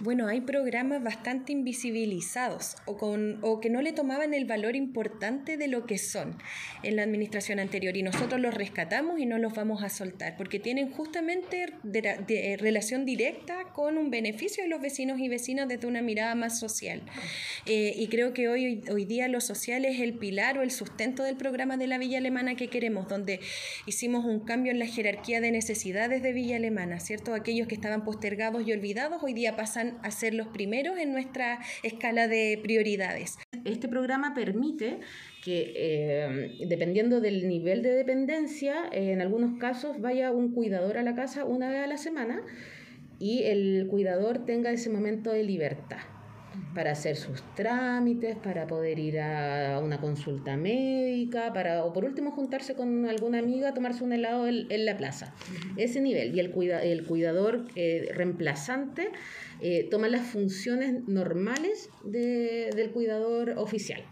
Bueno, hay programas bastante invisibilizados o, con, o que no le tomaban el valor importante de lo que son en la administración anterior y nosotros los rescatamos y no los vamos a soltar porque tienen justamente de, relación directa con un beneficio de los vecinos y vecinas desde una mirada más social. Eh, y creo que hoy, hoy día lo social es el pilar o el sustento del programa de la Villa Alemana que queremos, donde hicimos un cambio en la jerarquía de necesidades de Villa Alemana, ¿cierto? Aquellos que estaban postergados y olvidados hoy día pasan a ser los primeros en nuestra escala de prioridades. Este programa permite que eh, dependiendo del nivel de dependencia, en algunos casos vaya un cuidador a la casa una vez a la semana y el cuidador tenga ese momento de libertad para hacer sus trámites, para poder ir a una consulta médica, para, o por último juntarse con alguna amiga, tomarse un helado en, la plaza. Ese nivel. Y el, cuida, el cuidador eh, reemplazante eh, toma las funciones normales del cuidador oficial.